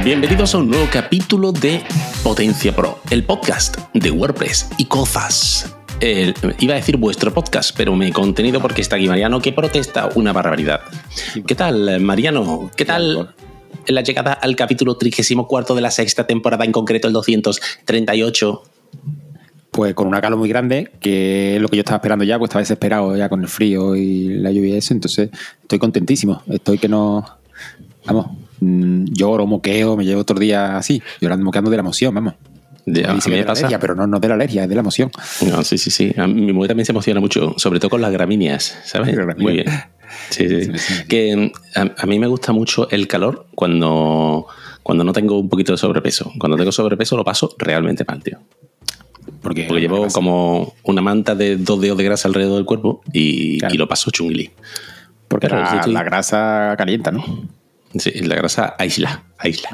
Bienvenidos a un nuevo capítulo de Potencia Pro, el podcast de WordPress y Cofas. El- iba a decir vuestro podcast, pero me he contenido porque está aquí Mariano que protesta una barbaridad. ¿Qué tal, Mariano? ¿Qué tal la llegada al capítulo 34 de la sexta temporada, en concreto el 238? Pues con una calor muy grande, que es lo que yo estaba esperando ya, pues estaba desesperado ya con el frío y la lluvia y eso, entonces estoy contentísimo. Estoy que no. Vamos, mm, lloro, moqueo, me llevo otro día así, llorando, moqueando de la emoción, vamos. De- a mí me pasa- alergia, pero no, no de la alergia, es de la emoción. No, sí, sí, sí. A mi mujer también se emociona mucho, sobre todo con las gramíneas, ¿sabes? Gramíneas. Muy bien. Sí, sí. Que mm, a, a mí me gusta mucho el calor cuando, cuando no tengo un poquito de sobrepeso. Cuando tengo sobrepeso lo paso realmente mal, tío. Porque, Porque llevo como una manta de dos dedos de grasa alrededor del cuerpo y, Claro. y lo paso chungli. porque la, la grasa calienta, ¿no? Sí, la grasa aísla, aísla.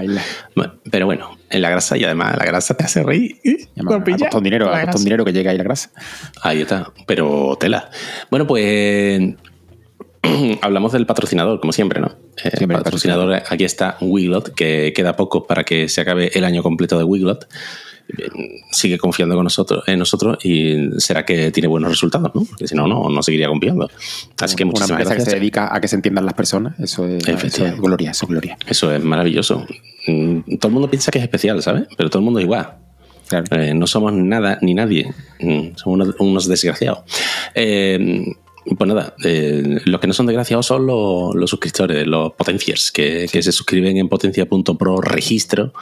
Pero bueno, en la grasa y además la grasa te hace reír. Ha costado un dinero, ha un dinero que llega ahí la grasa. Ahí está, pero tela. Bueno, pues hablamos del patrocinador, como siempre, ¿no? Eh, Siempre el el patrocinador, aquí está Wiglot, que queda poco para que se acabe el año completo de Wiglot. Sigue confiando con nosotros, en nosotros y será que tiene buenos resultados, ¿no? Porque si no, no, no seguiría confiando. Así que una muchísimas empresa que gracias. se dedica a que se entiendan las personas, eso es, eso es Efectivamente. gloria, eso es gloria. Eso es maravilloso. Mm, Todo el mundo piensa que es especial, ¿sabes? Pero todo el mundo es igual. Claro. Eh, no somos nada ni nadie. Mm, Somos unos, unos desgraciados. Eh, pues nada, eh, los que no son desgraciados son los, los suscriptores, los potenciers, que, que se suscriben en potencia.pro registro,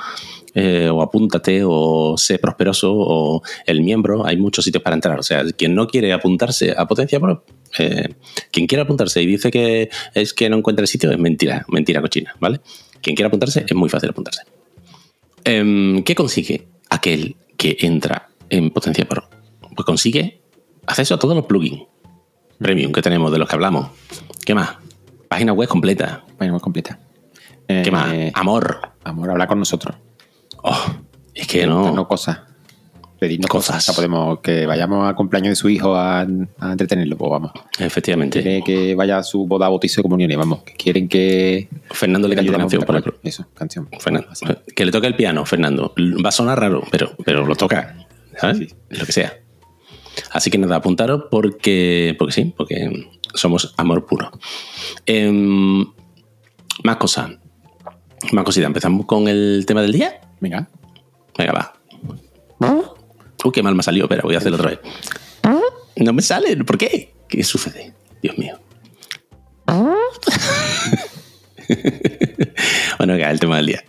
eh, o apúntate, o sé prosperoso, o el miembro. Hay muchos sitios para entrar. O sea, quien no quiere apuntarse a Potencia Pro, eh, quien quiera apuntarse y dice que es que no encuentra el sitio, es mentira, mentira cochina, ¿vale? Quien quiera apuntarse, es muy fácil apuntarse. Em, ¿Qué consigue aquel que entra en Potencia Pro? Pues consigue acceso a todos los plugins premium que tenemos, de los que hablamos. ¿Qué más? Página web completa. Bueno, más completa. ¿Qué Eh, más? Amor. Amor, habla con nosotros. Oh, es que no. No cosas. Pedirnos Cosas. cosas. O sea, podemos que vayamos al cumpleaños de su hijo a, a entretenerlo, pues vamos. Efectivamente. Quiere que vaya a su boda, bautizo y comunión, y vamos. Que quieren que. Fernando le cante una canción, por ejemplo. Eso, canción. Fernando, que le toque el piano, Fernando. Va a sonar raro, pero, pero lo toca. ¿Sabes? Sí. Lo que sea. Así que nada, apuntaros porque, porque sí, porque somos amor puro. Em, más cosas. Más cositas. Empezamos con el tema del día. Venga. Venga, va. Uy, qué mal me ha salido. Espera, voy a hacerlo otra vez. No me sale. ¿Por qué? ¿Qué sucede? Dios mío. bueno, venga, el tema del día.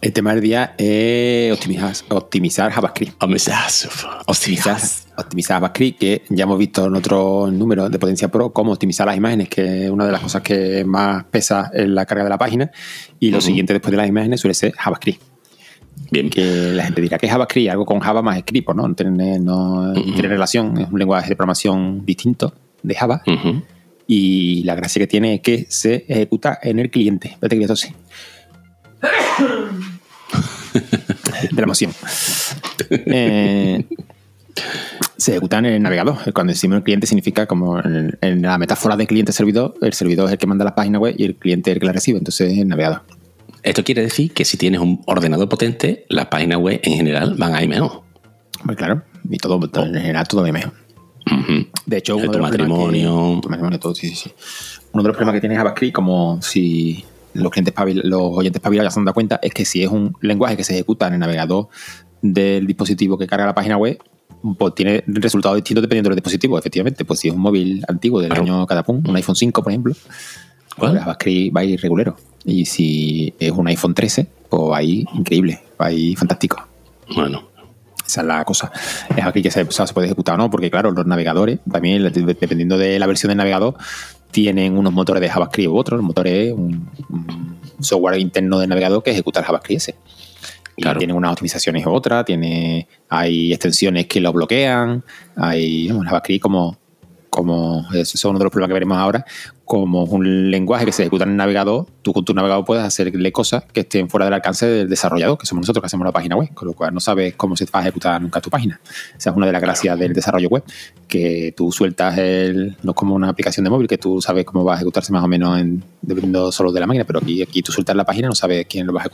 El tema del día es optimizar, optimizar JavaScript. Optimizar. Optimizar, optimizar JavaScript, que ya hemos visto en otros números de Potencia Pro cómo optimizar las imágenes, que es una de las cosas que más pesa en la carga de la página. Y lo siguiente después de las imágenes suele ser JavaScript. Bien. que la gente dirá que es JavaScript, algo con Java más script, no, no tiene, no tiene relación, es un lenguaje de programación distinto de Java Ujú. y la gracia que tiene es que se ejecuta en el cliente. Espérate que toser. de la emoción. Eh, se ejecuta en el navegador. Cuando decimos el cliente significa como en, en la metáfora de cliente-servidor, el servidor es el que manda la página web y el cliente es el que la recibe, entonces el navegador. Esto quiere decir que si tienes un ordenador potente, las páginas web en general van a ir mejor. Pues claro, y todo, en general todo va mejor. Ujú. De hecho, uno tu de matrimonio. que- tu matrimonio, todo, sí, sí, sí. Uno de los problemas que tiene JavaScript, como si los clientes los oyentes espabilados ya se han dado cuenta, es que si es un lenguaje que se ejecuta en el navegador del dispositivo que carga la página web, pues tiene resultados distintos dependiendo del dispositivo, efectivamente. Pues si es un móvil antiguo del Claro. año cada pum, un iPhone 5, por ejemplo, pues JavaScript va a ir regulero. Y si es un iPhone 13, pues va a ir increíble, va a ir fantástico. Bueno, Esa es la cosa. Es aquí que se, o sea, se puede ejecutar o no, porque claro, los navegadores, también de- dependiendo de la versión del navegador, tienen unos motores de JavaScript u otros. El motor es un, un software interno del navegador que ejecuta el JavaScript ese. Y tiene unas optimizaciones u otras, tiene, hay extensiones que lo bloquean, hay bueno, JavaScript como, como eso es uno de los problemas que veremos ahora, como un lenguaje que se ejecuta en el navegador, tú con tu navegador puedes hacerle cosas que estén fuera del alcance del desarrollador, que somos nosotros que hacemos la página web, con lo cual no sabes cómo se va a ejecutar nunca tu página. Esa es una de las gracias del desarrollo web, que tú sueltas el, no es como una aplicación de móvil, que tú sabes cómo va a ejecutarse más o menos en, dependiendo solo de la máquina, pero aquí, aquí tú sueltas la página no sabes quién lo va a ejecutar